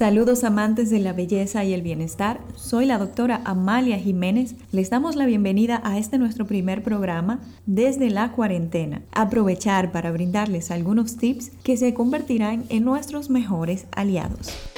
Saludos amantes de la belleza y el bienestar. Soy la doctora Amalia Jiménez. Les damos la bienvenida a este nuestro primer programa desde la cuarentena. Aprovechar para brindarles algunos tips que se convertirán en nuestros mejores aliados.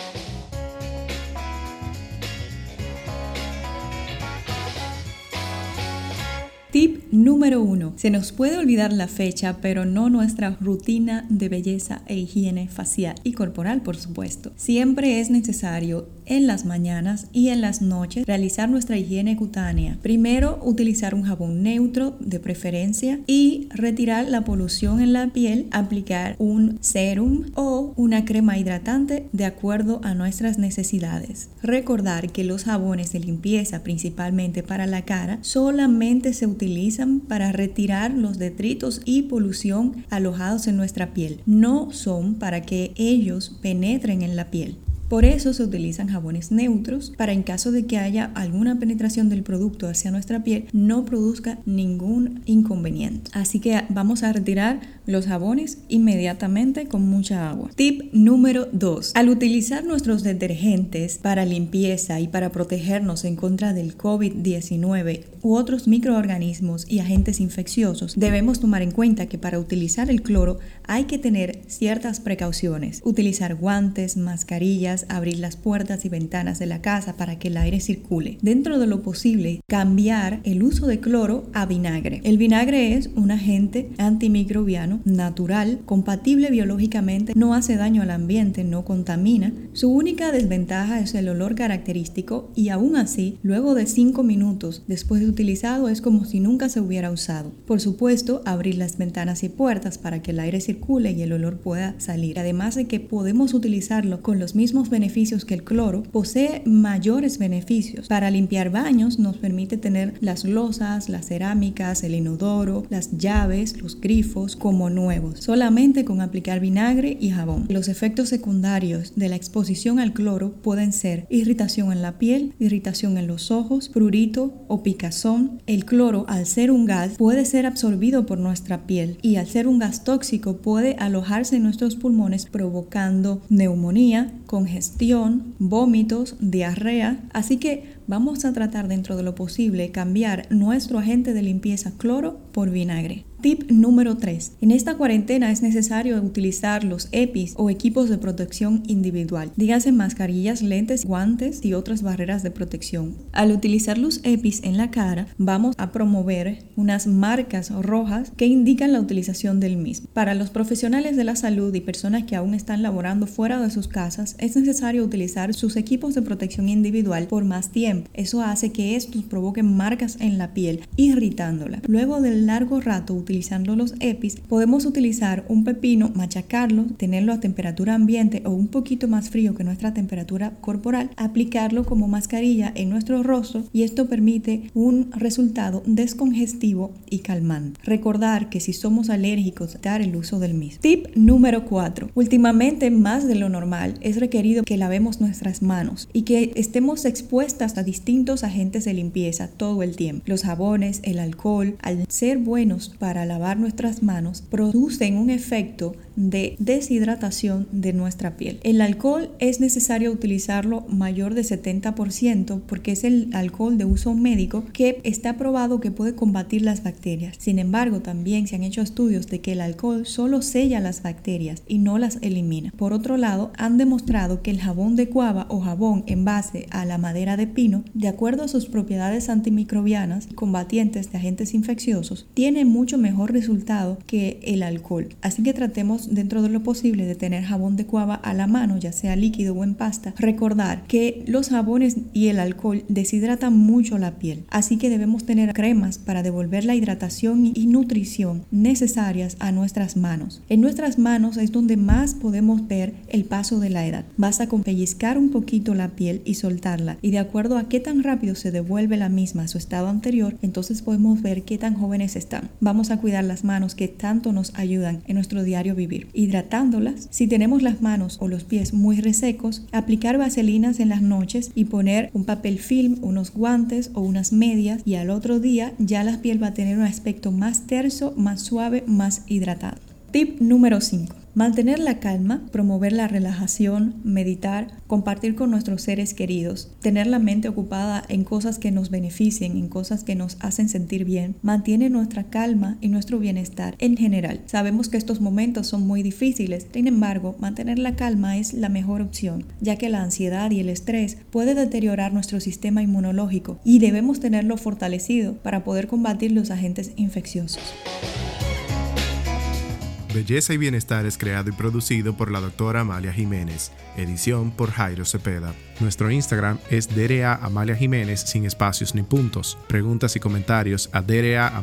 Número 1. Se nos puede olvidar la fecha, pero no nuestra rutina de belleza e higiene facial y corporal, por supuesto. Siempre es necesario en las mañanas y en las noches realizar nuestra higiene cutánea. Primero, utilizar un jabón neutro de preferencia y retirar la polución en la piel, aplicar un serum o una crema hidratante de acuerdo a nuestras necesidades. Recordar que los jabones de limpieza, principalmente para la cara, solamente se utilizan para retirar los detritos y polución alojados en nuestra piel. No son para que ellos penetren en la piel. Por eso se utilizan jabones neutros para en caso de que haya alguna penetración del producto hacia nuestra piel no produzca ningún inconveniente. Así que vamos a retirar los jabones inmediatamente con mucha agua. Tip número 2. Al utilizar nuestros detergentes para limpieza y para protegernos en contra del COVID-19 u otros microorganismos y agentes infecciosos, debemos tomar en cuenta que para utilizar el cloro hay que tener ciertas precauciones. Utilizar guantes, mascarillas, abrir las puertas y ventanas de la casa para que el aire circule. Dentro de lo posible, cambiar el uso de cloro a vinagre. El vinagre es un agente antimicrobiano natural, compatible biológicamente, no hace daño al ambiente, no contamina. Su única desventaja es el olor característico y aún así, luego de 5 minutos después de utilizado es como si nunca se hubiera usado. Por supuesto, abrir las ventanas y puertas para que el aire circule y el olor pueda salir. Además de que podemos utilizarlo con los mismos beneficios que el cloro, posee mayores beneficios. Para limpiar baños nos permite tener las losas, las cerámicas, el inodoro, las llaves, los grifos como nuevos, solamente con aplicar vinagre y jabón. Los efectos secundarios de la exposición al cloro pueden ser irritación en la piel, irritación en los ojos, prurito o picazón. El cloro, al ser un gas, puede ser absorbido por nuestra piel y al ser un gas tóxico puede alojarse en nuestros pulmones provocando neumonía, congestión, vómitos, diarrea, así que vamos a tratar dentro de lo posible cambiar nuestro agente de limpieza cloro por vinagre. Tip número 3. En esta cuarentena es necesario utilizar los EPIs o equipos de protección individual. Dígase mascarillas, lentes, guantes y otras barreras de protección. Al utilizar los EPIs en la cara, vamos a promover unas marcas rojas que indican la utilización del mismo. Para los profesionales de la salud y personas que aún están laborando fuera de sus casas, es necesario utilizar sus equipos de protección individual por más tiempo. Eso hace que estos provoquen marcas en la piel, irritándola. Luego del largo rato utilizando los EPIs, podemos utilizar un pepino, machacarlo, tenerlo a temperatura ambiente o un poquito más frío que nuestra temperatura corporal, aplicarlo como mascarilla en nuestro rostro y esto permite un resultado descongestivo y calmante. Recordar que si somos alérgicos, dar el uso del mismo. Tip número 4. Últimamente, más de lo normal, es requerido que lavemos nuestras manos y que estemos expuestas a distintos agentes de limpieza todo el tiempo. Los jabones, el alcohol, al ser buenos para lavar nuestras manos producen un efecto de deshidratación de nuestra piel. El alcohol es necesario utilizarlo mayor de 70% porque es el alcohol de uso médico que está probado que puede combatir las bacterias. Sin embargo, también se han hecho estudios de que el alcohol solo sella las bacterias y no las elimina. Por otro lado, han demostrado que el jabón de cuava o jabón en base a la madera de pino, de acuerdo a sus propiedades antimicrobianas combatientes de agentes infecciosos, tiene mucho mejor resultado que el alcohol. Así que tratemos dentro de lo posible de tener jabón de cuava a la mano, ya sea líquido o en pasta. Recordar que los jabones y el alcohol deshidratan mucho la piel, así que debemos tener cremas para devolver la hidratación y nutrición necesarias a nuestras manos. En nuestras manos es donde más podemos ver el paso de la edad. Basta con pellizcar un poquito la piel y soltarla y de acuerdo a qué tan rápido se devuelve la misma a su estado anterior, entonces podemos ver qué tan jóvenes están. Vamos a cuidar las manos que tanto nos ayudan en nuestro diario vivir hidratándolas. Si tenemos las manos o los pies muy resecos, aplicar vaselinas en las noches y poner un papel film, unos guantes o unas medias y al otro día ya la piel va a tener un aspecto más terso, más suave, más hidratado. Tip número 5. Mantener la calma, promover la relajación, meditar, compartir con nuestros seres queridos, tener la mente ocupada en cosas que nos beneficien, en cosas que nos hacen sentir bien, mantiene nuestra calma y nuestro bienestar en general. Sabemos que estos momentos son muy difíciles, sin embargo, mantener la calma es la mejor opción, ya que la ansiedad y el estrés puede deteriorar nuestro sistema inmunológico y debemos tenerlo fortalecido para poder combatir los agentes infecciosos. Belleza y Bienestar es creado y producido por la doctora Amalia Jiménez, edición por Jairo Cepeda. Nuestro Instagram es DRA Amalia Jiménez sin espacios ni puntos. Preguntas y comentarios a gmail.com